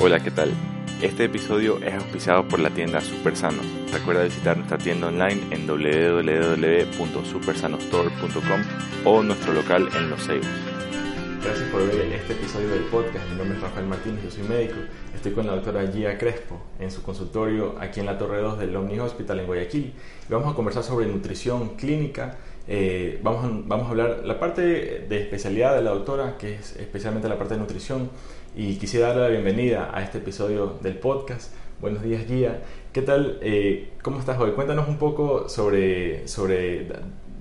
Hola, ¿qué tal? Este episodio es auspiciado por la tienda Supersano. Recuerda visitar nuestra tienda online en www.supersanostore.com o nuestro local en Los Ceibos. Gracias por ver este episodio del podcast. Mi nombre es Rafael Martínez, yo soy médico. Estoy con la doctora Gia Crespo en su consultorio aquí en la Torre 2 del Omni Hospital en Guayaquil. Y vamos a conversar sobre nutrición clínica. Eh, vamos, a, vamos a hablar la parte de especialidad de la doctora, que es especialmente la parte de nutrición y quisiera darle la bienvenida a este episodio del podcast. Buenos días, Guía. ¿Qué tal? Eh, ¿Cómo estás hoy? Cuéntanos un poco sobre, sobre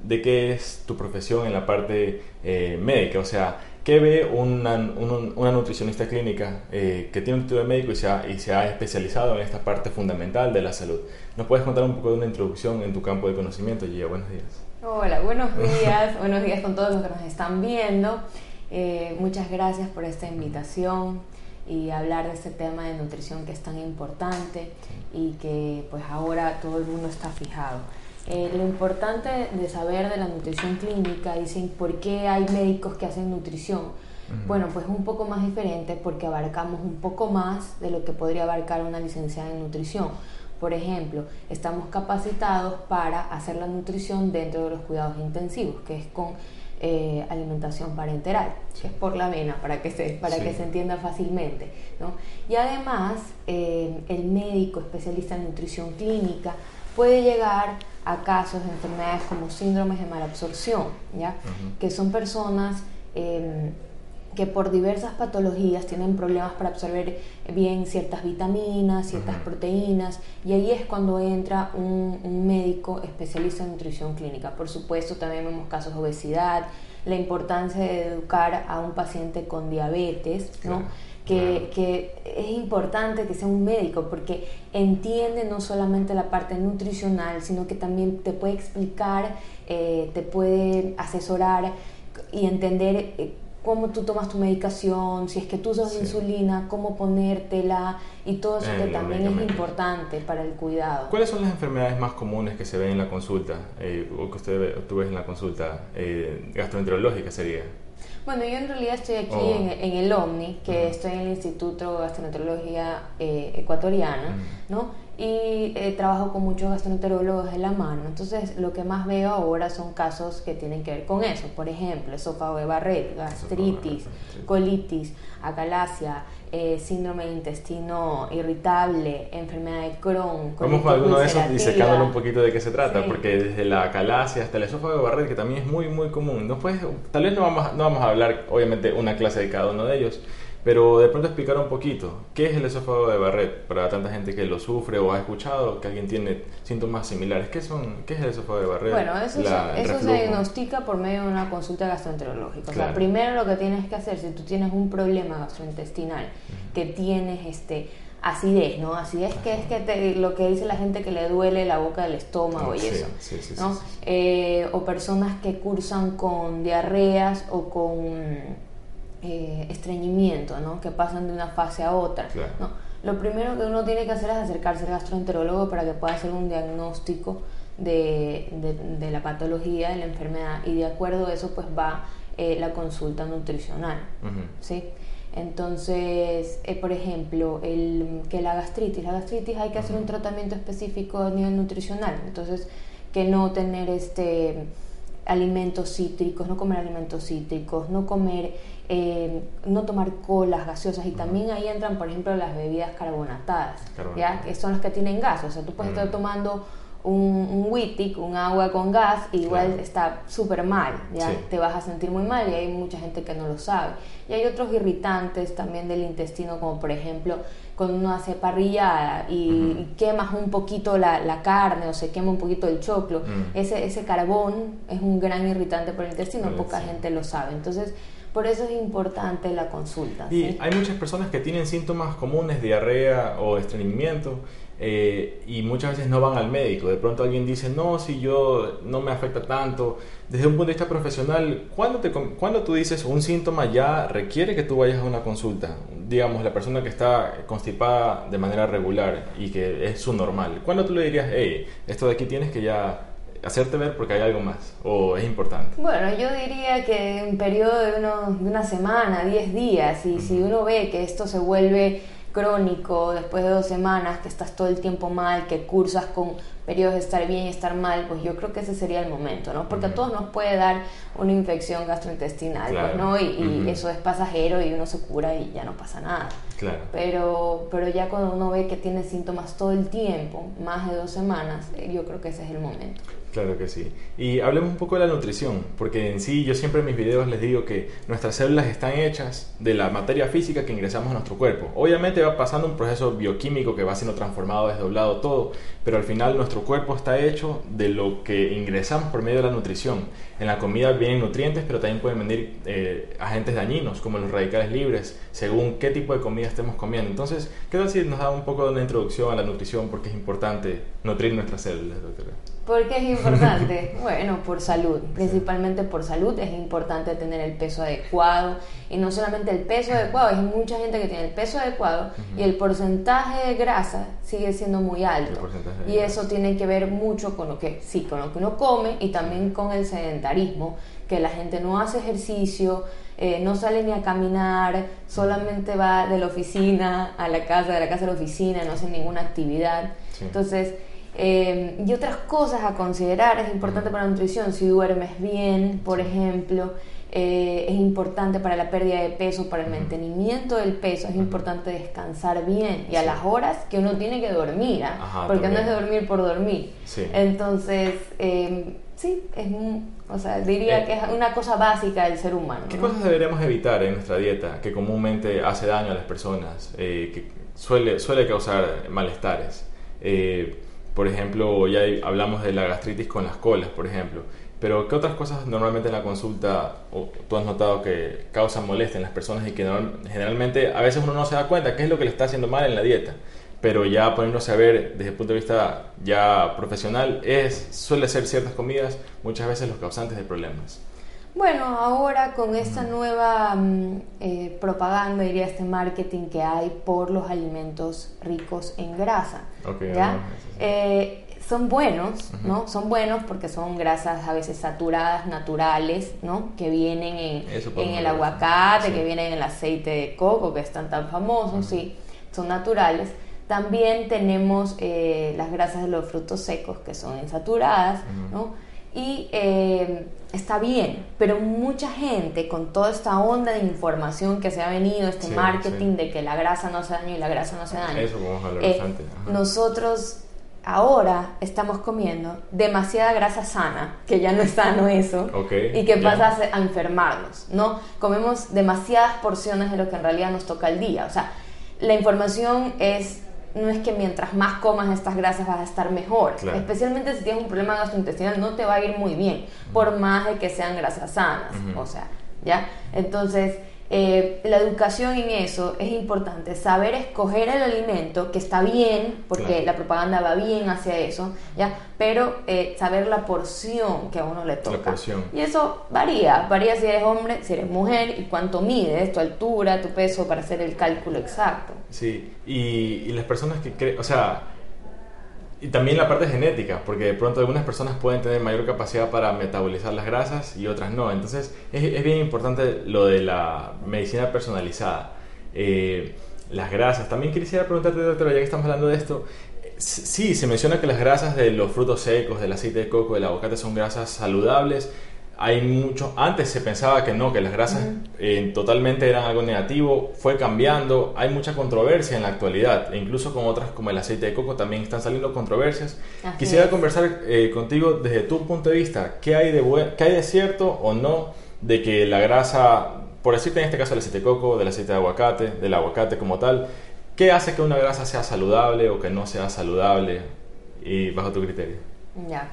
de qué es tu profesión en la parte eh, médica. O sea, ¿qué ve una, una nutricionista clínica eh, que tiene un título de médico y se, ha, y se ha especializado en esta parte fundamental de la salud? ¿Nos puedes contar un poco de una introducción en tu campo de conocimiento, Gia? Buenos días. Hola, buenos días. buenos días con todos los que nos están viendo. Eh, muchas gracias por esta invitación y hablar de este tema de nutrición que es tan importante y que pues ahora todo el mundo está fijado. Eh, lo importante de saber de la nutrición clínica, dicen, ¿por qué hay médicos que hacen nutrición? Bueno, pues un poco más diferente porque abarcamos un poco más de lo que podría abarcar una licenciada en nutrición. Por ejemplo, estamos capacitados para hacer la nutrición dentro de los cuidados intensivos, que es con eh, alimentación parenteral, que es por la vena, para que se, para que se entienda fácilmente. ¿no? Y además, eh, el médico especialista en nutrición clínica puede llegar a casos de enfermedades como síndromes de malabsorción, ¿ya? que son personas em, que por diversas patologías tienen problemas para absorber bien ciertas vitaminas, ciertas proteínas, y ahí es cuando entra un, médico especialista en nutrición clínica. Por supuesto, también vemos casos de obesidad, la importancia de educar a un paciente con diabetes, ¿no? Que, que, es importante que sea un médico porque entiende no solamente la parte nutricional, sino que también te puede explicar, eh, te puede asesorar y entender eh, cómo tú tomas tu medicación, si es que tú usas insulina, cómo ponértela y todo eso que también es importante para el cuidado. ¿Cuáles son las enfermedades más comunes que se ven en la consulta eh, o que usted tú ves en la consulta eh, gastroenterológica sería? Bueno, yo en realidad estoy aquí oh. en, el OMNI, que estoy en el Instituto de Gastroenterología eh, Ecuatoriana, ¿no? Y eh, trabajo con muchos gastroenterólogos de la mano. Entonces, lo que más veo ahora son casos que tienen que ver con eso. Por ejemplo, esófago de Barrett, gastritis, colitis, acalasia, eh, síndrome de intestino irritable, enfermedad de Crohn. Vamos con alguno de esos disecándolo un poquito de qué se trata, porque desde la acalasia hasta el esófago de Barrett, que también es muy, muy común. Puedes, tal vez no vamos, no vamos a hablar, obviamente, una clase de cada uno de ellos pero de pronto explicar un poquito, ¿qué es el esófago de Barrett para tanta gente que lo sufre o ha escuchado que alguien tiene síntomas similares? ¿Qué, son, qué es el esófago de Barrett? Bueno, eso, se, diagnostica por medio de una consulta gastroenterológica. O sea, primero lo que tienes que hacer, si tú tienes un problema gastrointestinal, que tienes este acidez, ¿no? Acidez que es que lo que dice la gente que le duele la boca del estómago y eso, ¿no? Eh, o personas que cursan con diarreas o con eh, estreñimiento, ¿no? que pasan de una fase a otra. ¿no? Lo primero que uno tiene que hacer es acercarse al gastroenterólogo para que pueda hacer un diagnóstico de, de, la patología, de la enfermedad, y de acuerdo a eso pues va eh, la consulta nutricional. ¿sí? Entonces, eh, por ejemplo, el, que la gastritis, la gastritis hay que hacer un tratamiento específico a nivel nutricional, entonces que no tener este alimentos cítricos, no comer alimentos cítricos, no comer eh, no tomar colas gaseosas y también ahí entran, por ejemplo, las bebidas carbonatadas, ¿ya? que son las que tienen gas. O sea, tú puedes estar tomando un, un Wittig, un agua con gas, y igual está súper mal, ¿ya? Te vas a sentir muy mal y hay mucha gente que no lo sabe. Y hay otros irritantes también del intestino, como por ejemplo cuando uno hace parrillada y, quemas un poquito la, carne o se quema un poquito el choclo, ese, ese carbón es un gran irritante por el intestino, poca gente lo sabe. Entonces, por eso es importante la consulta. Y hay muchas personas que tienen síntomas comunes, diarrea o estreñimiento, eh, y muchas veces no van al médico. De pronto alguien dice, no, si yo no me afecta tanto. Desde un punto de vista profesional, ¿cuándo, te, cuando tú dices un síntoma ya requiere que tú vayas a una consulta? Digamos, la persona que está constipada de manera regular y que es su normal. ¿Cuándo tú le dirías, hey, esto de aquí tienes que ya hacerte ver porque hay algo más o es importante? Bueno, yo diría que en un periodo de, uno, de una semana, 10 días, y si uno ve que esto se vuelve crónico, después de dos semanas, que estás todo el tiempo mal, que cursas con periodos de estar bien y estar mal, pues yo creo que ese sería el momento, ¿no? Porque a todos nos puede dar una infección gastrointestinal, pues, ¿no? Y, eso es pasajero y uno se cura y ya no pasa nada. Claro. Pero, pero ya cuando uno ve que tiene síntomas todo el tiempo, más de dos semanas, eh, yo creo que ese es el momento. Claro que sí. Y hablemos un poco de la nutrición, porque en sí yo siempre en mis videos les digo que nuestras células están hechas de la materia física que ingresamos a nuestro cuerpo. Obviamente va pasando un proceso bioquímico que va siendo transformado, desdoblado, todo, pero al final nuestro cuerpo está hecho de lo que ingresamos por medio de la nutrición. En la comida vienen nutrientes, pero también pueden venir eh, agentes dañinos, como los radicales libres, según qué tipo de comida estemos comiendo. Entonces, ¿qué tal si nos da un poco de una introducción a la nutrición? Porque es importante nutrir nuestras células, doctora. ¿Por qué es importante? bueno, por salud, principalmente por salud es importante tener el peso adecuado. Y no solamente el peso adecuado, hay mucha gente que tiene el peso adecuado y el porcentaje de grasa sigue siendo muy alto. y eso tiene que ver mucho con lo que sí, con lo que uno come y también con el sedentarismo, que la gente no hace ejercicio, eh, no sale ni a caminar, solamente va de la oficina a la casa, de la casa a la oficina, no hace ninguna actividad. Entonces, eh, y otras cosas a considerar, es importante para la nutrición, si duermes bien, por ejemplo, eh, es importante para la pérdida de peso, para el mantenimiento del peso, es importante descansar bien y a las horas que uno tiene que dormir, ¿ah? porque no es de dormir por dormir. Entonces, em, sí, es o sea, diría que es una cosa básica del ser humano. ¿Qué cosas deberíamos evitar en nuestra dieta que comúnmente hace daño a las personas, eh, que suele, suele causar malestares? Por ejemplo, ya hablamos de la gastritis con las colas, por ejemplo. Pero ¿qué otras cosas normalmente en la consulta o tú has notado que causan molestia en las personas y que generalmente a veces uno no se da cuenta qué es lo que le está haciendo mal en la dieta? Pero ya poniéndose a ver desde el punto de vista ya profesional, es, suele ser ciertas comidas muchas veces los causantes de problemas. Bueno, ahora con esta nueva mm, eh, propaganda, diría este marketing que hay por los alimentos ricos en grasa, ¿ya? Eh, son buenos, ¿no? Son buenos porque son grasas a veces saturadas, naturales, ¿no? Que vienen en, el aguacate, que vienen en el aceite de coco, que están tan famosos, sí, son naturales. También tenemos eh, las grasas de los frutos secos, que son insaturadas, ¿no? Y eh, está bien, pero mucha gente con toda esta onda de información que se ha venido, este marketing de que la grasa no se daña y la grasa no se daña. Eso vamos a hablar eh, bastante. Nosotros ahora estamos comiendo demasiada grasa sana, que ya no es sano eso, y que pasa a enfermarnos, ¿no? Comemos demasiadas porciones de lo que en realidad nos toca al día. O sea, la información es no es que mientras más comas estas grasas vas a estar mejor. Especialmente si tienes un problema gastrointestinal, no te va a ir muy bien, por más de que sean grasas sanas. O sea, ¿ya? Entonces, eh, la educación en eso es importante, saber escoger el alimento que está bien, porque la propaganda va bien hacia eso, ¿ya? pero eh, saber la porción que a uno le toca. Y eso varía, varía si eres hombre, si eres mujer y cuánto mides, tu altura, tu peso para hacer el cálculo exacto. Sí, y, y las personas que creen, o sea, y también la parte genética, porque de pronto algunas personas pueden tener mayor capacidad para metabolizar las grasas y otras no. Entonces es, bien importante lo de la medicina personalizada. Eh, las grasas. También quisiera preguntarte, doctora, ya que estamos hablando de esto, sí, se menciona que las grasas de los frutos secos, del aceite de coco, del aguacate son grasas saludables, hay mucho, antes se pensaba que no, que las grasas eh, totalmente eran algo negativo, fue cambiando, hay mucha controversia en la actualidad, e incluso con otras como el aceite de coco también están saliendo controversias. Quisiera conversar eh, contigo desde tu punto de vista, ¿qué hay, de ¿qué hay de cierto o no de que la grasa, por decirte en este caso el aceite de coco, del aceite de aguacate, del aguacate como tal, ¿qué hace que una grasa sea saludable o que no sea saludable y bajo tu criterio? Ya.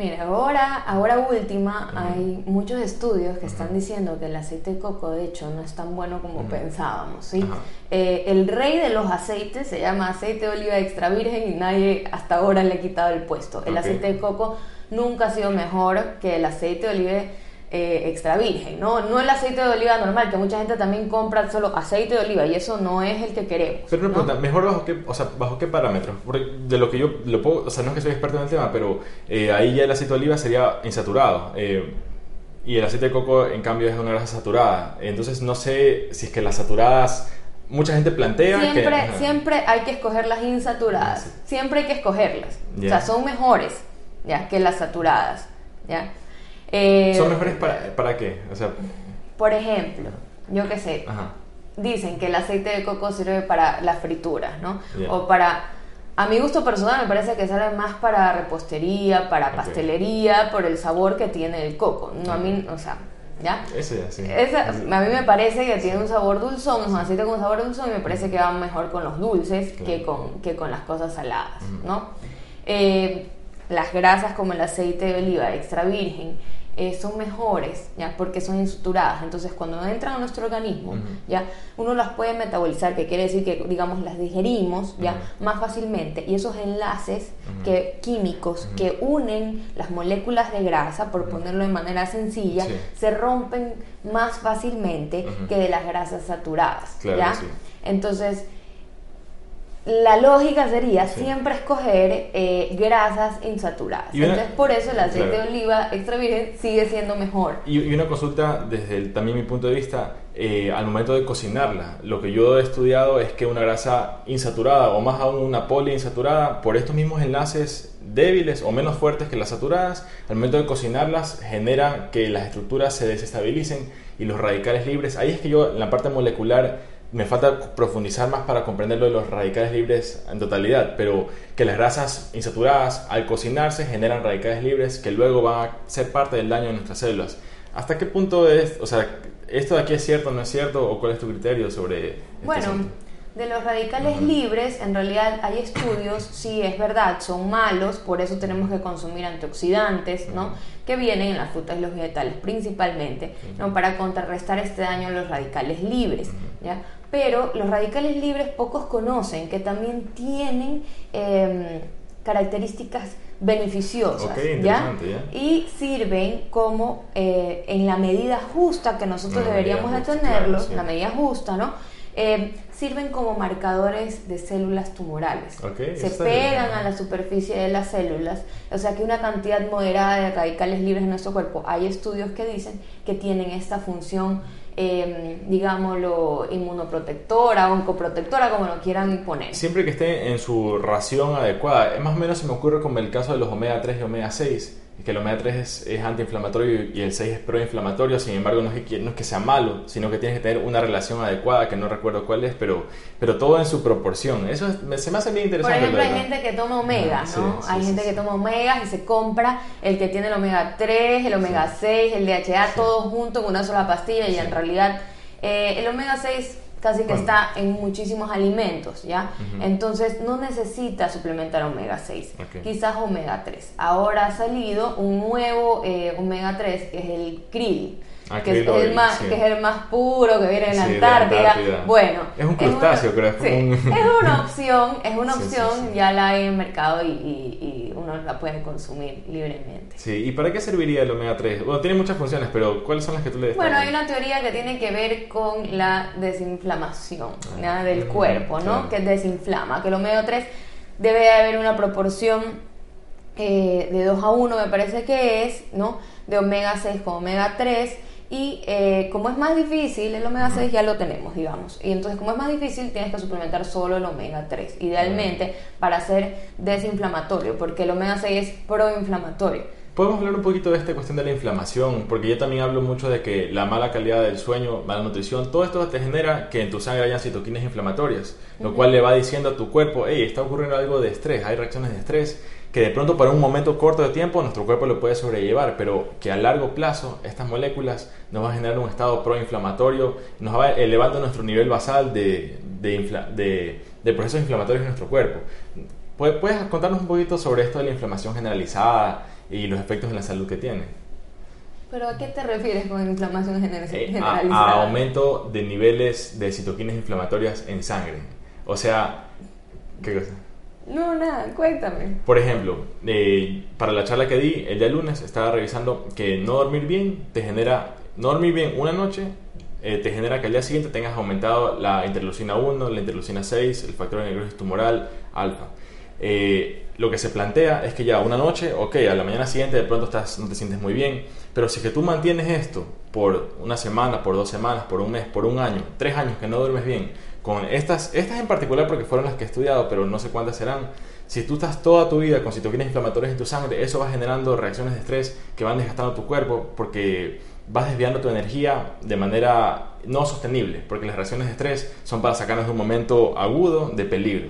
Mira, ahora, ahora última, hay muchos estudios que están diciendo que el aceite de coco, de hecho, no es tan bueno como pensábamos, ¿sí? Eh, el rey de los aceites se llama aceite de oliva extra virgen y nadie hasta ahora le ha quitado el puesto. El aceite de coco nunca ha sido mejor que el aceite de oliva eh, extra virgen, ¿no? No el aceite de oliva normal, que mucha gente también compra solo aceite de oliva y eso no es el que queremos. Pero una pregunta, ¿mejor bajo qué, o sea, bajo qué parámetros? Porque de lo que yo lo puedo, o sea, no es que soy experto en el tema, pero eh, ahí ya el aceite de oliva sería insaturado. Eh, y el aceite de coco, en cambio, es una grasa saturada. Entonces, no sé si es que las saturadas mucha gente plantea siempre, que... Siempre hay que escoger las insaturadas, siempre hay que escogerlas, o sea, son mejores ya que las saturadas, ¿ya? Eh, ¿Son mejores para, para qué? O sea, por ejemplo, yo qué sé, dicen que el aceite de coco sirve para las frituras, ¿no? O para a mi gusto personal me parece que sale más para repostería, para pastelería, por el sabor que tiene el coco. No a mí, o sea, ¿ya? Sí. a mí me parece que tiene un sabor dulzón, es un aceite con sabor dulzón y me parece que va mejor con los dulces que, con, que con las cosas saladas, ¿no? Eh, las grasas como el aceite de oliva extra virgen eh, son mejores, ¿ya? Porque son insaturadas. Entonces, cuando entran a nuestro organismo, ¿ya? Uno las puede metabolizar, que quiere decir que, digamos, las digerimos, ¿ya? Más fácilmente. Y esos enlaces que, químicos que unen las moléculas de grasa, por ponerlo de manera sencilla, se rompen más fácilmente que de las grasas saturadas, ¿ya? Entonces, la lógica sería siempre escoger eh, grasas insaturadas. Entonces, por eso el aceite de oliva extra virgen sigue siendo mejor. Y, una consulta desde también mi punto de vista, eh, al momento de cocinarla, lo que yo he estudiado es que una grasa insaturada o más aún una poliinsaturada, por estos mismos enlaces débiles o menos fuertes que las saturadas, al momento de cocinarlas genera que las estructuras se desestabilicen y los radicales libres, ahí es que yo en la parte molecular me falta profundizar más para comprender lo de los radicales libres en totalidad, pero que las grasas insaturadas al cocinarse generan radicales libres que luego van a ser parte del daño de nuestras células. ¿Hasta qué punto es, o sea, esto de aquí es cierto o no es cierto o cuál es tu criterio sobre este Bueno, de los radicales libres, en realidad hay estudios, sí es verdad, son malos, por eso tenemos que consumir antioxidantes, ¿no? Que vienen en las frutas y los vegetales principalmente, ¿no? Para contrarrestar este daño a los radicales libres, ¿ya? pero los radicales libres pocos conocen que también tienen em, características beneficiosas ¿ya? y sirven como eh, en la medida justa que nosotros deberíamos de tenerlos, la medida justa, ¿no? Em, sirven como marcadores de células tumorales. Se pegan a la superficie de las células, o sea que una cantidad moderada de radicales libres en nuestro cuerpo. Hay estudios que dicen que tienen esta función eh, digámoslo, inmunoprotectora, oncoprotectora, como lo quieran poner. Siempre que esté en su ración adecuada. Más o menos se me ocurre como el caso de los omega 3 y omega 6 que el omega 3 es, antiinflamatorio y el 6 es proinflamatorio, sin embargo no es, que, no es que sea malo, sino que tienes que tener una relación adecuada, que no recuerdo cuál es, pero, pero todo en su proporción. Eso se me hace bien interesante. Por ejemplo, hay gente que toma omega, ¿no? hay gente que toma omega y se compra el que tiene el omega 3, el omega 6, el DHA, todo junto en una sola pastilla y en realidad eh, el omega 6 casi que está en muchísimos alimentos, ¿ya? Entonces no necesita suplementar omega 6, quizás omega 3. Ahora ha salido un nuevo eh, omega 3 que es el krill que, es el más, que es el más puro, que viene en la, Antártida. Bueno, es un crustáceo, creo. Es, una opción, es una opción, ya la hay en el mercado y, y, uno la puede consumir libremente. Sí, ¿y para qué serviría el omega 3? Bueno, tiene muchas funciones, pero ¿cuáles son las que tú le des? Bueno, hay una teoría que tiene que ver con la desinflamación ah, del cuerpo, ¿no? Que desinflama, que el omega 3 debe haber una proporción eh, de 2 a 1, me parece que es, ¿no? De omega 6 con omega 3 y eh, como es más difícil, el omega 6 ya lo tenemos, digamos. Y entonces, como es más difícil, tienes que suplementar solo el omega 3, idealmente para ser desinflamatorio, porque el omega 6 es proinflamatorio. Podemos hablar un poquito de esta cuestión de la inflamación, porque yo también hablo mucho de que la mala calidad del sueño, mala nutrición, todo esto te genera que en tu sangre haya citoquinas inflamatorias, lo cual le va diciendo a tu cuerpo, hey, está ocurriendo algo de estrés, hay reacciones de estrés que de pronto para un momento corto de tiempo nuestro cuerpo lo puede sobrellevar, pero que a largo plazo estas moléculas nos van a generar un estado proinflamatorio, nos va elevando nuestro nivel basal de, de, de, procesos inflamatorios en nuestro cuerpo. ¿Puedes contarnos un poquito sobre esto de la inflamación generalizada y los efectos en la salud que tiene? ¿Pero a qué te refieres con inflamación eh, generalizada? a, aumento de niveles de citoquinas inflamatorias en sangre. O sea, ¿qué cosa? No, nada, cuéntame. Por ejemplo, eh, para la charla que di el día lunes estaba revisando que no dormir bien te genera, no dormir bien una noche eh, te genera que al día siguiente tengas aumentado la interleucina 1, la interleucina 6, el factor de necrosis tumoral, alfa. Eh, lo que se plantea es que ya una noche, ok, a la mañana siguiente de pronto estás, no te sientes muy bien, pero si que tú mantienes esto por una semana, por dos semanas, por un mes, por un año, tres años que no duermes bien, con estas, estas en particular porque fueron las que he estudiado, pero no sé cuántas serán. Si tú estás toda tu vida con citoquinas inflamatorias en tu sangre, eso va generando reacciones de estrés que van desgastando tu cuerpo porque vas desviando tu energía de manera no sostenible, porque las reacciones de estrés son para sacarnos de un momento agudo de peligro.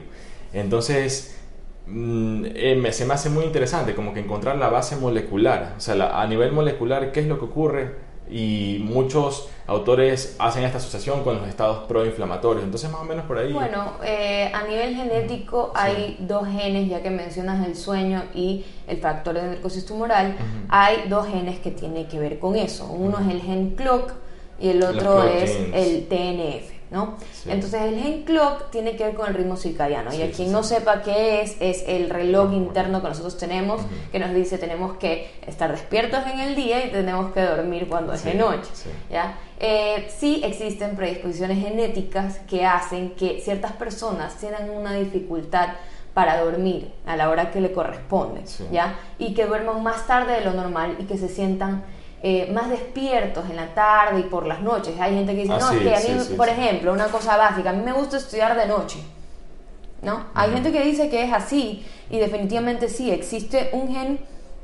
Entonces, mm, eh, se me hace muy interesante como que encontrar la base molecular, o sea, a nivel molecular, qué es lo que ocurre y muchos autores hacen esta asociación con los estados proinflamatorios. Entonces, más o menos por ahí. Bueno, eh, a nivel genético hay dos genes, ya que mencionas el sueño y el factor de necrosis tumoral, hay dos genes que tienen que ver con eso. Uno es el gen CLOCK y el otro es el TNF. ¿No? Entonces el gen clock tiene que ver con el ritmo circadiano y a quien no sepa qué es, es el reloj interno que nosotros tenemos que nos dice tenemos que estar despiertos en el día y tenemos que dormir cuando es de noche. ¿ya? Eh, sí existen predisposiciones genéticas que hacen que ciertas personas tengan una dificultad para dormir a la hora que le corresponde, ¿ya? Y que duerman más tarde de lo normal y que se sientan eh, más despiertos en la tarde y por las noches. Hay gente que dice, no, es que a mí, por ejemplo, una cosa básica, a mí me gusta estudiar de noche. ¿No? Hay gente que dice que es así y definitivamente sí, existe un gen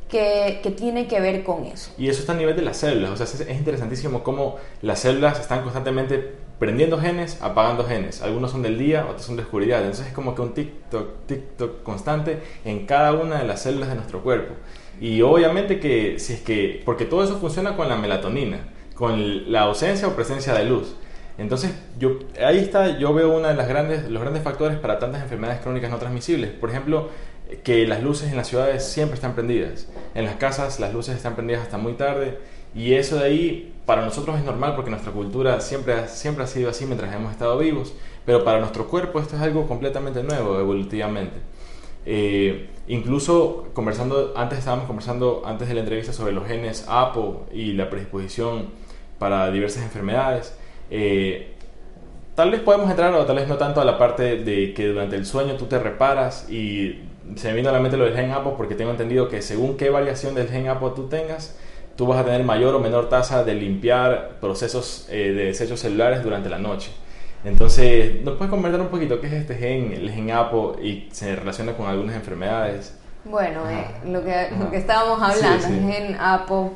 que, que, tiene que ver con eso. Y eso está a nivel de las células, o sea, es, interesantísimo cómo las células están constantemente prendiendo genes, apagando genes. Algunos son del día, otros son de oscuridad. Entonces es como que un TikTok, TikTok constante en cada una de las células de nuestro cuerpo. Y obviamente que si es que, porque todo eso funciona con la melatonina, con la ausencia o presencia de luz. Entonces, yo, ahí está, yo veo uno de las grandes, los grandes factores para tantas enfermedades crónicas no transmisibles. Por ejemplo, que las luces en las ciudades siempre están prendidas. En las casas las luces están prendidas hasta muy tarde. Y eso de ahí para nosotros es normal porque nuestra cultura siempre, siempre ha sido así mientras hemos estado vivos. Pero para nuestro cuerpo esto es algo completamente nuevo evolutivamente. Eh, incluso conversando, antes estábamos conversando antes de la entrevista sobre los genes APO y la predisposición para diversas enfermedades. Eh, tal vez podemos entrar o tal vez no tanto a la parte de que durante el sueño tú te reparas y se me vino a la mente lo del gen APO porque tengo entendido que según qué variación del gen APO tú tengas, tú vas a tener mayor o menor tasa de limpiar procesos eh, de desechos celulares durante la noche. Entonces, ¿nos puedes comentar un poquito qué es este gen, el gen APO, y se relaciona con algunas enfermedades? Bueno, eh, lo, que, lo que estábamos hablando, el gen APO,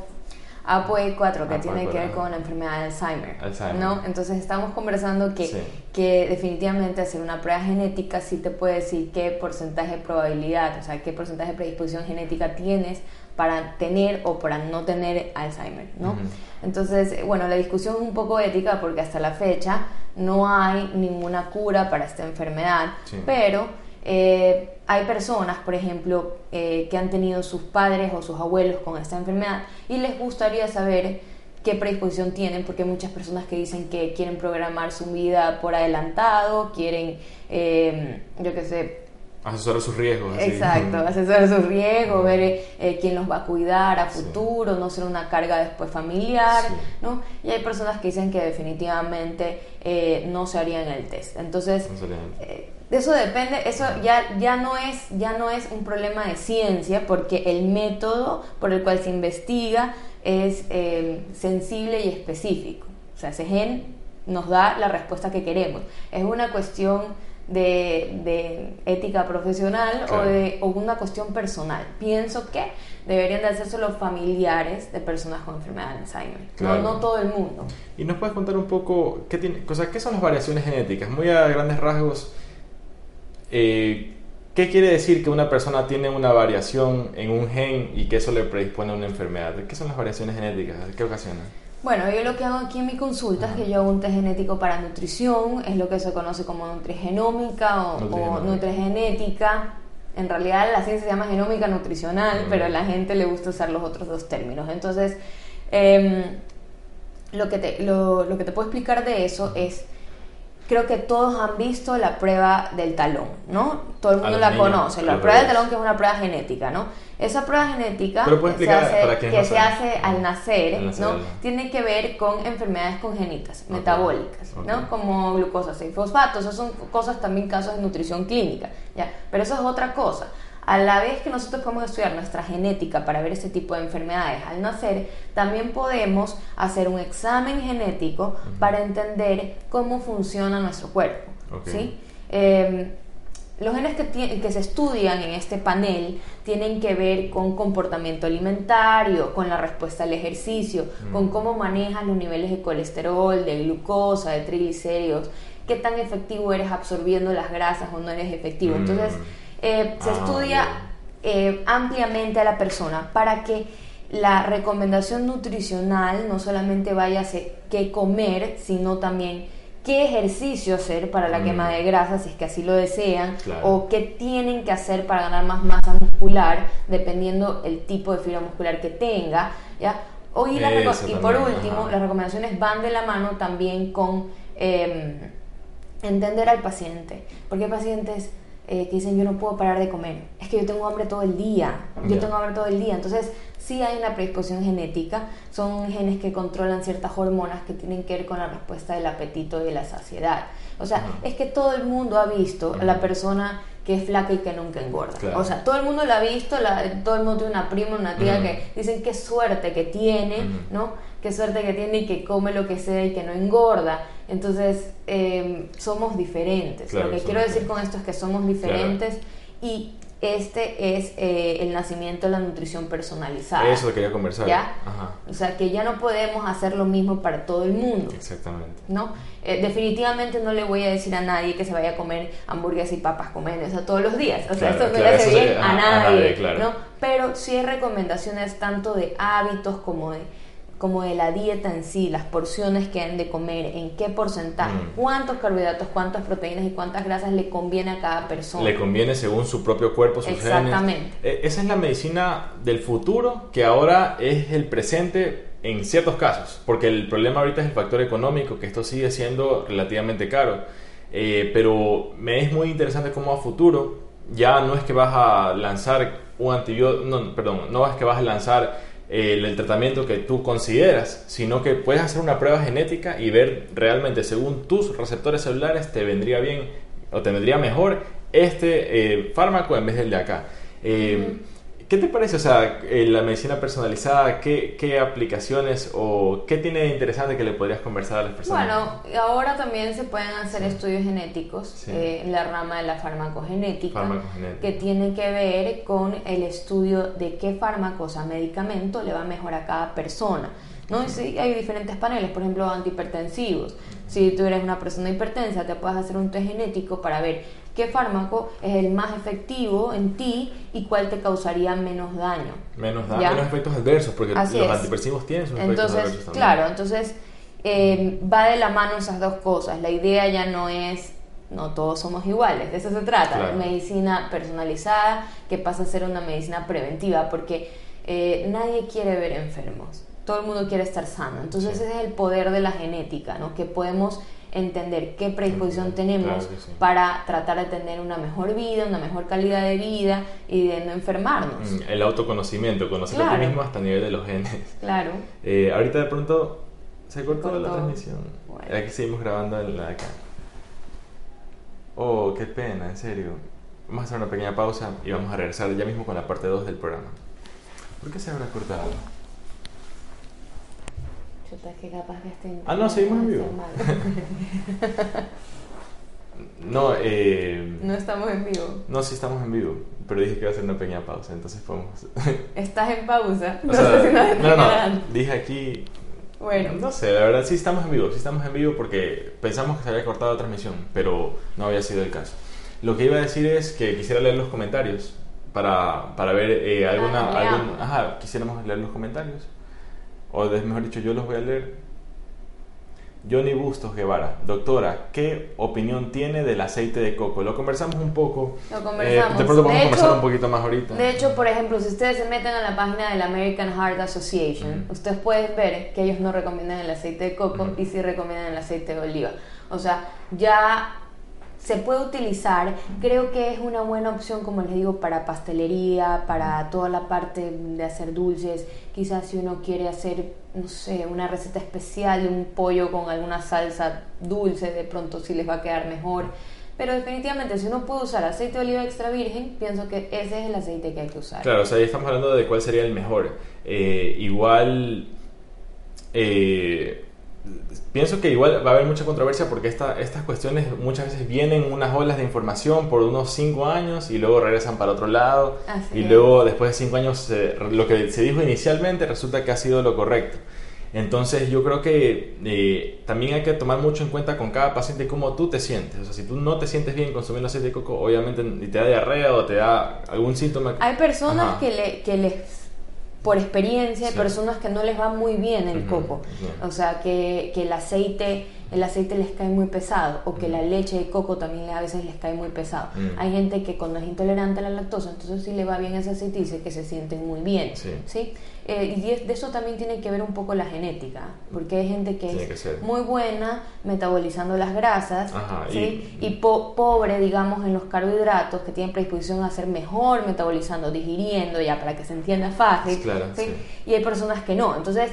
APOE4, que tiene que ver con la enfermedad de Alzheimer, ¿no? Entonces estamos conversando que, que definitivamente hacer una prueba genética sí te puede decir qué porcentaje de probabilidad, o sea, qué porcentaje de predisposición genética tienes para tener o para no tener Alzheimer, ¿no? Entonces, bueno, la discusión es un poco ética porque hasta la fecha no hay ninguna cura para esta enfermedad, pero eh, hay personas, por ejemplo, eh, que han tenido sus padres o sus abuelos con esta enfermedad y les gustaría saber qué predisposición tienen, porque hay muchas personas que dicen que quieren programar su vida por adelantado, quieren, eh, yo qué sé, Asesorar sus riesgos. Exacto, asesorar sus riesgos, ver eh, quién los va a cuidar a futuro, no ser una carga después familiar, ¿no? Y hay personas que dicen que definitivamente eh, no se harían el test. Entonces, eh, eso depende, eso ya, ya, no es, ya no es un problema de ciencia, porque el método por el cual se investiga es sensible y específico. O sea, ese gen nos da la respuesta que queremos. Es una cuestión de, ética profesional o de una cuestión personal. Pienso que deberían de hacerse los familiares de personas con enfermedad de Alzheimer, no, todo el mundo. ¿Y nos puedes contar un poco qué, tiene, o qué son las variaciones genéticas? Muy a grandes rasgos, eh, ¿qué quiere decir que una persona tiene una variación en un gen y que eso le predispone a una enfermedad? ¿Qué son las variaciones genéticas? ¿Qué ocasionan? Bueno, yo lo que hago aquí en mi consulta es que yo hago un test genético para nutrición, es lo que se conoce como nutrigenómica o, nutrigenética. En realidad la ciencia se llama genómica nutricional, pero a la gente le gusta usar los otros dos términos. Entonces, em, lo, que te, lo, lo que te puedo explicar de eso es creo que todos han visto la prueba del talón, ¿no? Todo el mundo la conoce, la prueba del talón que es una prueba genética, ¿no? Esa prueba genética que, se hace, que se hace al nacer, ¿no? Tiene que ver con enfermedades congénitas, metabólicas, ¿no? Como glucosa y fosfatos, esas son cosas también casos de nutrición clínica, ¿ya? Pero eso es otra cosa. A la vez que nosotros podemos estudiar nuestra genética para ver este tipo de enfermedades al nacer, también podemos hacer un examen genético para entender cómo funciona nuestro cuerpo. ¿sí? Em, los genes que, que, se estudian en este panel tienen que ver con comportamiento alimentario, con la respuesta al ejercicio, con mm. cómo manejas los niveles de colesterol, de glucosa, de triglicéridos, qué tan efectivo eres absorbiendo las grasas o no eres efectivo. Mm. Entonces, eh, se ah, estudia eh, ampliamente a la persona para que la recomendación nutricional no solamente vaya a ser qué comer, sino también qué ejercicio hacer para la quema mm. de grasa, si es que así lo desean, o qué tienen que hacer para ganar más masa muscular, dependiendo el tipo de fibra muscular que tenga, ¿ya? y, por último, las recomendaciones van de la mano también con em, entender al paciente, porque hay pacientes eh, que dicen yo no puedo parar de comer, es que yo tengo hambre todo el día, yo tengo hambre todo el día, entonces sí hay una predisposición genética, son genes que controlan ciertas hormonas que tienen que ver con la respuesta del apetito y de la saciedad. O sea, es que todo el mundo ha visto a la persona que es flaca y que nunca engorda. O sea, todo el mundo la ha visto, todo el mundo tiene una prima, una tía que dicen qué suerte que tiene, ¿no? Qué suerte que tiene y que come lo que sea y que no engorda. Entonces, em, somos diferentes. lo que quiero decir con esto es que somos diferentes y este es eh, el nacimiento de la nutrición personalizada. Eso quería conversar. ¿Ya? O sea, que ya no podemos hacer lo mismo para todo el mundo. Exactamente. ¿No? Eh, definitivamente no le voy a decir a nadie que se vaya a comer hamburguesas y papas comiendo eso todos los días. O sea, esto no le hace bien a, nadie. ¿no? Pero sí hay recomendaciones tanto de hábitos como de como de la dieta en sí, las porciones que han de comer, en qué porcentaje, mm. cuántos carbohidratos, cuántas proteínas y cuántas grasas le conviene a cada persona. Le conviene según su propio cuerpo, sus Exactamente. E, esa es la medicina del futuro que ahora es el presente en ciertos casos, porque el problema ahorita es el factor económico, que esto sigue siendo relativamente caro. Eh, pero me es muy interesante cómo a futuro ya no es que vas a lanzar un antibiótico, no, perdón, no es que vas a lanzar el, tratamiento que tú consideras, sino que puedes hacer una prueba genética y ver realmente según tus receptores celulares te vendría bien o te vendría mejor este eh, fármaco en vez del de acá. Eh, ¿Qué te parece, o sea, eh, la medicina personalizada, qué, qué, aplicaciones o qué tiene de interesante que le podrías conversar a las personas? Bueno, ahora también se pueden hacer estudios genéticos eh, en la rama de la farmacogenética, que tiene que ver con el estudio de qué fármaco, o medicamento le va mejor a cada persona. ¿no? sí, hay diferentes paneles, por ejemplo, antihipertensivos. Si tú eres una persona hipertensa, te puedes hacer un test genético para ver qué fármaco es el más efectivo en ti y cuál te causaría menos daño. Menos daño, menos efectos adversos, porque los antihipertensivos tienen sus efectos adversos también. Claro, entonces eh, va de la mano esas dos cosas. La idea ya no es no todos somos iguales, de eso se trata, medicina personalizada que pasa a ser una medicina preventiva, porque eh, nadie quiere ver enfermos todo el mundo quiere estar sano. Entonces ese es el poder de la genética, ¿no? Que podemos entender qué predisposición tenemos para tratar de tener una mejor vida, una mejor calidad de vida y de no enfermarnos. Mm, el autoconocimiento, conocer a ti mismo hasta el nivel de los genes. Claro. Eh, ahorita de pronto se cortó, la transmisión. Aquí seguimos grabando en la de acá. Oh, qué pena, en serio. Vamos a hacer una pequeña pausa y vamos a regresar ya mismo con la parte 2 del programa. ¿Por qué se habrá cortado? Ah, no, seguimos en vivo. no, eh, no estamos en vivo. No, sí estamos en vivo. Pero dije que iba a hacer una pequeña pausa, entonces podemos. ¿Estás en pausa? No, sé si no, no, dije aquí. Bueno. No sé, la verdad sí estamos en vivo. Sí estamos en vivo porque pensamos que se había cortado la transmisión, pero no había sido el caso. Lo que iba a decir es que quisiera leer los comentarios para, para ver eh, alguna. Ah, algún, ajá, quisiéramos leer los comentarios o mejor dicho, yo los voy a leer. Johnny Bustos Guevara, doctora, ¿qué opinión tiene del aceite de coco? Lo conversamos un poco. Lo conversamos. Eh, de pronto vamos a conversar un poquito más ahorita. De hecho, por ejemplo, si ustedes se meten a la página de la American Heart Association, ustedes pueden ver que ellos no recomiendan el aceite de coco y sí recomiendan el aceite de oliva. O sea, ya se puede utilizar, creo que es una buena opción, como les digo, para pastelería, para toda la parte de hacer dulces, quizás si uno quiere hacer, no sé, una receta especial de un pollo con alguna salsa dulce, de pronto sí les va a quedar mejor. Pero definitivamente, si uno puede usar aceite de oliva extra virgen, pienso que ese es el aceite que hay que usar. Claro, o sea, ahí estamos hablando de cuál sería el mejor. Eh, igual, eh, pienso que igual va a haber mucha controversia porque esta, estas cuestiones muchas veces vienen unas olas de información por unos cinco años y luego regresan para otro lado y luego después de cinco años lo que se dijo inicialmente resulta que ha sido lo correcto. Entonces yo creo que eh, también hay que tomar mucho en cuenta con cada paciente cómo tú te sientes. O sea, si tú no te sientes bien consumiendo aceite de coco, obviamente te da diarrea o te da algún síntoma. Hay personas que, le, que les por experiencia hay personas que no les va muy bien el coco. O sea, que, que, el aceite el aceite les cae muy pesado o que la leche de coco también a veces les cae muy pesado. Hay gente que cuando es intolerante a la lactosa, entonces sí le va bien ese aceite y dice que se sienten muy bien. Sí. Eh, y de eso también tiene que ver un poco la genética, porque hay gente que es muy buena metabolizando las grasas y, pobre, digamos, en los carbohidratos, que tienen predisposición a ser mejor metabolizando, digiriendo, ya para que se entienda fácil. Y hay personas que no. Entonces,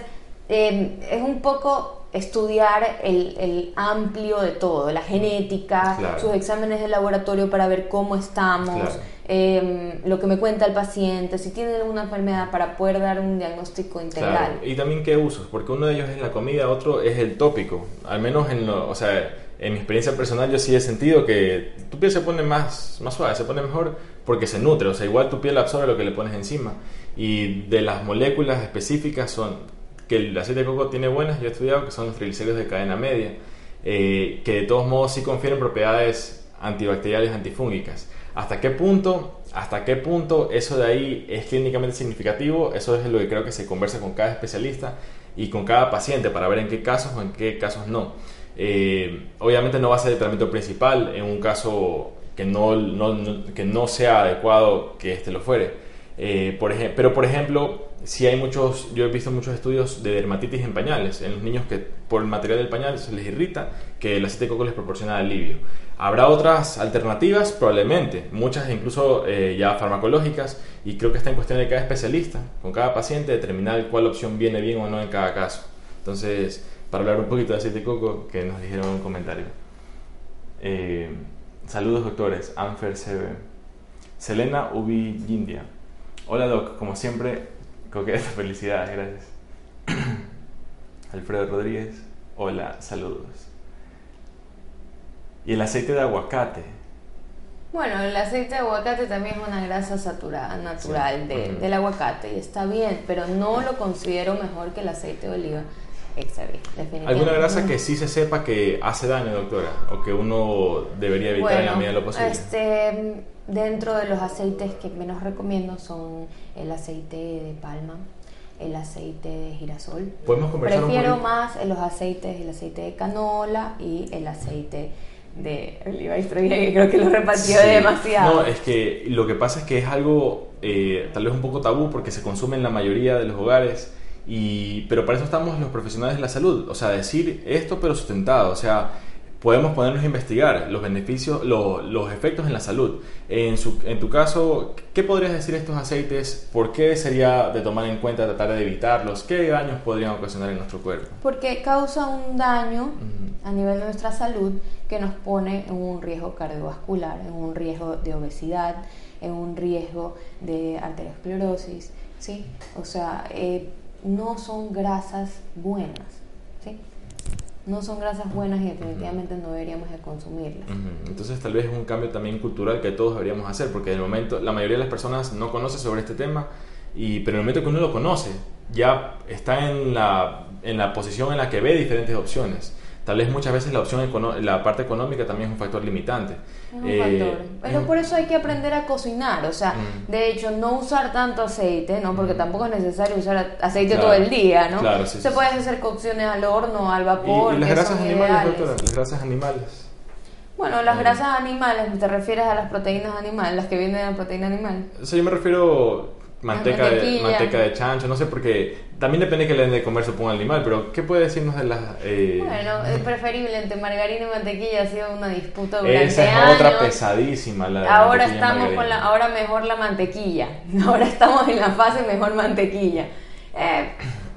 eh, es un poco estudiar el, amplio de todo, la genética, sus exámenes de laboratorio para ver cómo estamos, em, lo que me cuenta el paciente, si tiene alguna enfermedad para poder dar un diagnóstico integral. Y también qué usos, porque uno de ellos es la comida, otro es el tópico. Al menos en o sea, en mi experiencia personal yo sí he sentido que tu piel se pone más, más suave, se pone mejor porque se nutre, o sea, igual tu piel absorbe lo que le pones encima. Y de las moléculas específicas son que el aceite de coco tiene buenas, yo he estudiado, que son los triglicéridos de cadena media, eh, que de todos modos sí confieren propiedades antibacteriales, antifúngicas. ¿Hasta qué punto? ¿Hasta qué punto eso de ahí es clínicamente significativo? Eso es lo que creo que se conversa con cada especialista y con cada paciente para ver en qué casos o en qué casos no. Eh, obviamente no va a ser el tratamiento principal en un caso que no, que no sea adecuado que este lo fuere. Eh, pero por ejemplo, si hay muchos, yo he visto muchos estudios de dermatitis en pañales, en los niños que por el material del pañal se les irrita, que el aceite de coco les proporciona alivio. Habrá otras alternativas, probablemente, muchas incluso eh, ya farmacológicas, y creo que está en cuestión de cada especialista, con cada paciente, determinar cuál opción viene bien o no en cada caso. Entonces, para hablar un poquito de aceite de coco, que nos dijeron en un comentario. Eh, saludos doctores, Anfer CB. Selena Ubi India. Hola Doc, como siempre, coqueta, felicidades, gracias. Alfredo Rodríguez, hola, saludos. ¿Y el aceite de aguacate? Bueno, el aceite de aguacate también es una grasa saturada natural del aguacate y está bien, pero no lo considero mejor que el aceite de oliva extra definitivamente. ¿Alguna grasa que sí se sepa que hace daño, doctora? ¿O que uno debería evitar en la medida de lo posible? Este, Dentro de los aceites que menos recomiendo son el aceite de palma, el aceite de girasol. ¿Podemos conversar Prefiero más los aceites, el aceite de canola y el aceite de oliva extra que creo que lo repartió demasiado. No, es que lo que pasa es que es algo eh, tal vez un poco tabú porque se consume en la mayoría de los hogares. Y, pero para eso estamos los profesionales de la salud, o sea, decir esto pero sustentado, o sea, podemos ponernos a investigar los beneficios, los efectos en la salud. En, su, en tu caso, ¿qué podrías decir estos aceites? ¿Por qué sería de tomar en cuenta tratar de evitarlos? ¿Qué daños podrían ocasionar en nuestro cuerpo? Porque causa un daño a nivel de nuestra salud que nos pone en un riesgo cardiovascular, en un riesgo de obesidad, en un riesgo de arteriosclerosis, ¿sí? O sea, eh, no son grasas buenas. No son grasas buenas y definitivamente no deberíamos de consumirlas. Entonces tal vez es un cambio también cultural que todos deberíamos hacer, porque de momento la mayoría de las personas no conoce sobre este tema, y, pero en el momento que uno lo conoce, ya está en la, en la posición en la que ve diferentes opciones. Tal vez muchas veces la opción la parte económica también es un factor limitante. Es un factor. Eh, Pero por eso hay que aprender a cocinar, o sea, mm. de hecho no usar tanto aceite, ¿no? Porque mm. tampoco es necesario usar aceite todo el día, ¿no? Claro, Se puede hacer cocciones al horno, al vapor. ¿Y, las grasas animales, doctora? Las grasas animales. Bueno, las mm. grasas animales, ¿te refieres a las proteínas animales, las que vienen de la proteína animal? O sea, yo me refiero manteca de, manteca de chancho, no sé, porque también depende que le den de comer supongo al animal, pero ¿qué puede decirnos de las...? Eh... Bueno, es preferible entre margarina y mantequilla, ha sido una disputa durante Esa es otra pesadísima, la Ahora estamos con la, ahora mejor la mantequilla, ahora estamos en la fase mejor mantequilla. Eh,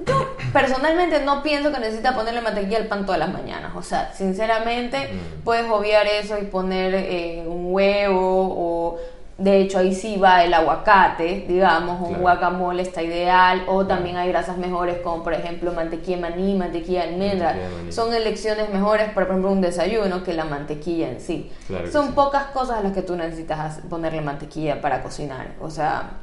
yo personalmente no pienso que necesita ponerle mantequilla al pan todas las mañanas, o sea, sinceramente mm. puedes obviar eso y poner eh, un huevo o de hecho, ahí sí va el aguacate, digamos, un guacamole está ideal, o también hay grasas mejores como por ejemplo mantequilla de maní, mantequilla de almendra. Son elecciones mejores, por ejemplo, un desayuno que la mantequilla en sí. Son pocas cosas a las que tú necesitas ponerle mantequilla para cocinar, o sea,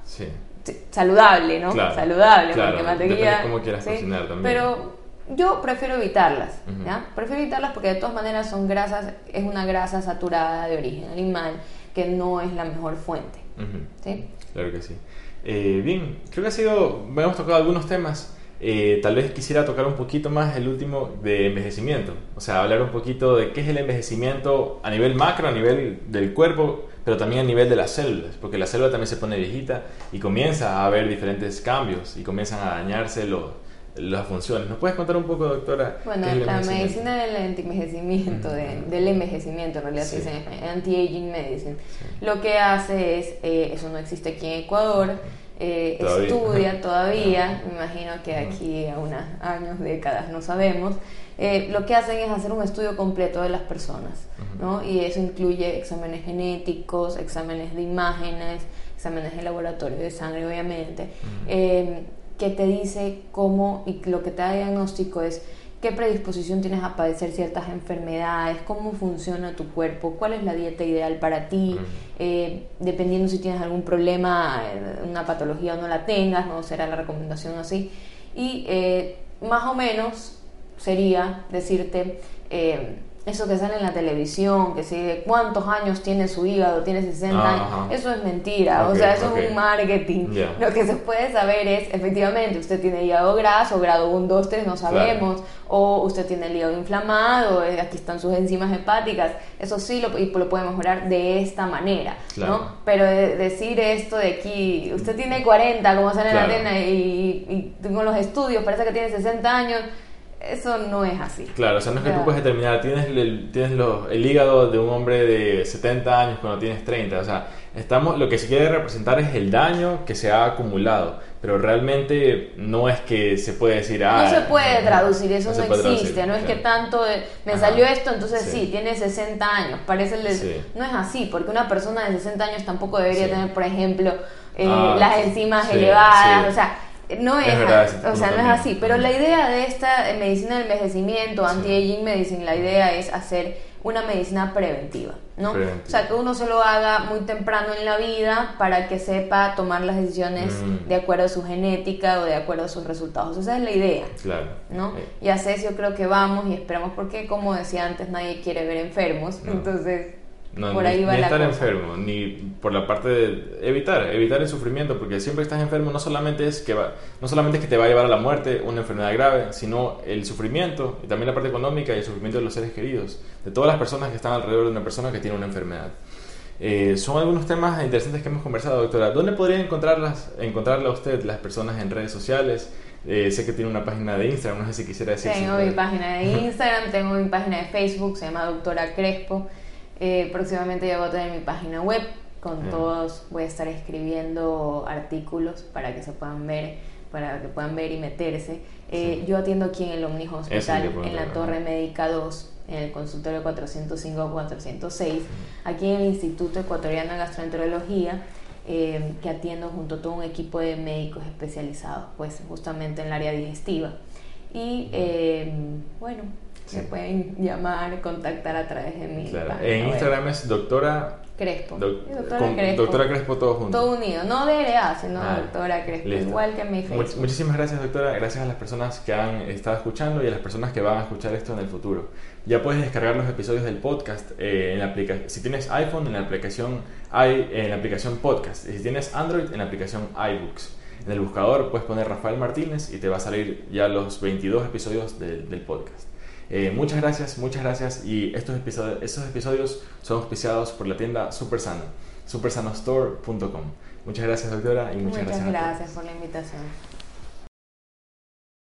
saludable, ¿no? Saludable, porque mantequilla... Como quieras cocinar también. Pero yo prefiero evitarlas, ¿ya? Prefiero evitarlas porque de todas maneras son grasas, es una grasa saturada de origen animal que no es la mejor fuente. ¿sí? Claro que sí. Eh, bien, creo que ha sido, hemos tocado algunos temas. Eh, tal vez quisiera tocar un poquito más el último de envejecimiento, o sea, hablar un poquito de qué es el envejecimiento a nivel macro, a nivel del cuerpo, pero también a nivel de las células, porque la célula también se pone viejita y comienza a haber diferentes cambios y comienzan a dañarse los, las funciones. ¿Nos puedes contar un poco, doctora? Bueno, la medicina del envejecimiento, del envejecimiento, en realidad se dice anti-aging medicine, lo que hace es, eh, eso no existe aquí en Ecuador, eh, estudia todavía, me imagino que aquí a unos años, décadas, no sabemos, eh, lo que hacen es hacer un estudio completo de las personas, ¿no? Y eso incluye exámenes genéticos, exámenes de imágenes, exámenes de laboratorio de sangre, obviamente que te dice cómo y lo que te da diagnóstico es qué predisposición tienes a padecer ciertas enfermedades, cómo funciona tu cuerpo, cuál es la dieta ideal para ti, eh, dependiendo si tienes algún problema, eh, una patología o no la tengas, no será la recomendación así. Y eh, más o menos sería decirte eso que sale en la televisión, que si cuántos años tiene su hígado, tiene 60 años, eso es mentira, o sea, eso es un marketing. Lo que se puede saber es, efectivamente, usted tiene hígado graso, grado 1, 2, 3, no sabemos, o usted tiene el hígado inflamado, eh, aquí están sus enzimas hepáticas, eso sí lo, y lo puede mejorar de esta manera, ¿no? Pero decir esto de aquí, usted tiene 40, como sale en la arena, y, y con los estudios parece que tiene 60 años, eso no es así. Claro, o sea, no es que tú puedes determinar, tienes, el, tienes el hígado de un hombre de 70 años cuando tienes 30, o sea, estamos, lo que se quiere representar es el daño que se ha acumulado, pero realmente no es que se puede decir, ah, no se puede traducir, eso no, existe, no es que tanto, me salió esto, entonces sí. tiene 60 años, parece, el, no es así, porque una persona de 60 años tampoco debería tener, por ejemplo, eh, ah, las enzimas elevadas, o sea, no es, o sea, no es así, pero la idea de esta medicina del envejecimiento, anti-aging medicine, la idea es hacer una medicina preventiva, ¿no? O sea, que uno se lo haga muy temprano en la vida para que sepa tomar las decisiones mm. de acuerdo a su genética o de acuerdo a sus resultados. Esa es la idea, claro. ¿no? Y así yo creo que vamos y esperamos porque, como decía antes, nadie quiere ver enfermos, entonces no, por ahí ni, estar enfermo, ni por la parte de evitar, evitar el sufrimiento, porque siempre que estás enfermo no solamente es que va, no solamente es que te va a llevar a la muerte una enfermedad grave, sino el sufrimiento y también la parte económica y el sufrimiento de los seres queridos, de todas las personas que están alrededor de una persona que tiene una enfermedad. Eh, son algunos temas interesantes que hemos conversado, doctora. ¿Dónde podría encontrarlas, encontrarla usted, las personas en redes sociales? Eh, sé que tiene una página de Instagram, no sé si quisiera decir. Tengo mi página de Instagram, tengo mi página de Facebook, se llama Doctora Crespo. Eh, próximamente ya voy a tener mi página web. Con todos, voy a estar escribiendo artículos para que se puean ver, para que puedan ver y meterse. Eh, yo atiendo aquí en el Omni Hospital, en la Torre Médica 2, en el consultorio 405-406, aquí en el Instituto Ecuatoriano de Gastroenterología, eh, que atiendo junto a todo un equipo de médicos especializados, pues justamente en el área digestiva. Y bueno, se pueden llamar, contactar a través de mi En Instagram es doctora Crespo. doctora, Crespo. Doctora Crespo todo junto. Todo unido, no DLA, sino doctora Crespo, igual que en mi Facebook. muchísimas gracias doctora, gracias a las personas que han estado escuchando y a las personas que van a escuchar esto en el futuro. Ya puedes descargar los episodios del podcast eh, en la aplicación, si tienes iPhone en la aplicación en la aplicación podcast y si tienes Android en la aplicación iBooks. En el buscador puedes poner Rafael Martínez y te va a salir ya los 22 episodios del podcast. Eh, muchas gracias, muchas gracias. Y estos episodios, estos episodios son auspiciados por la tienda Supersano, supersanostore.com. Muchas gracias, doctora, y muchas, muchas gracias. Muchas gracias por la invitación.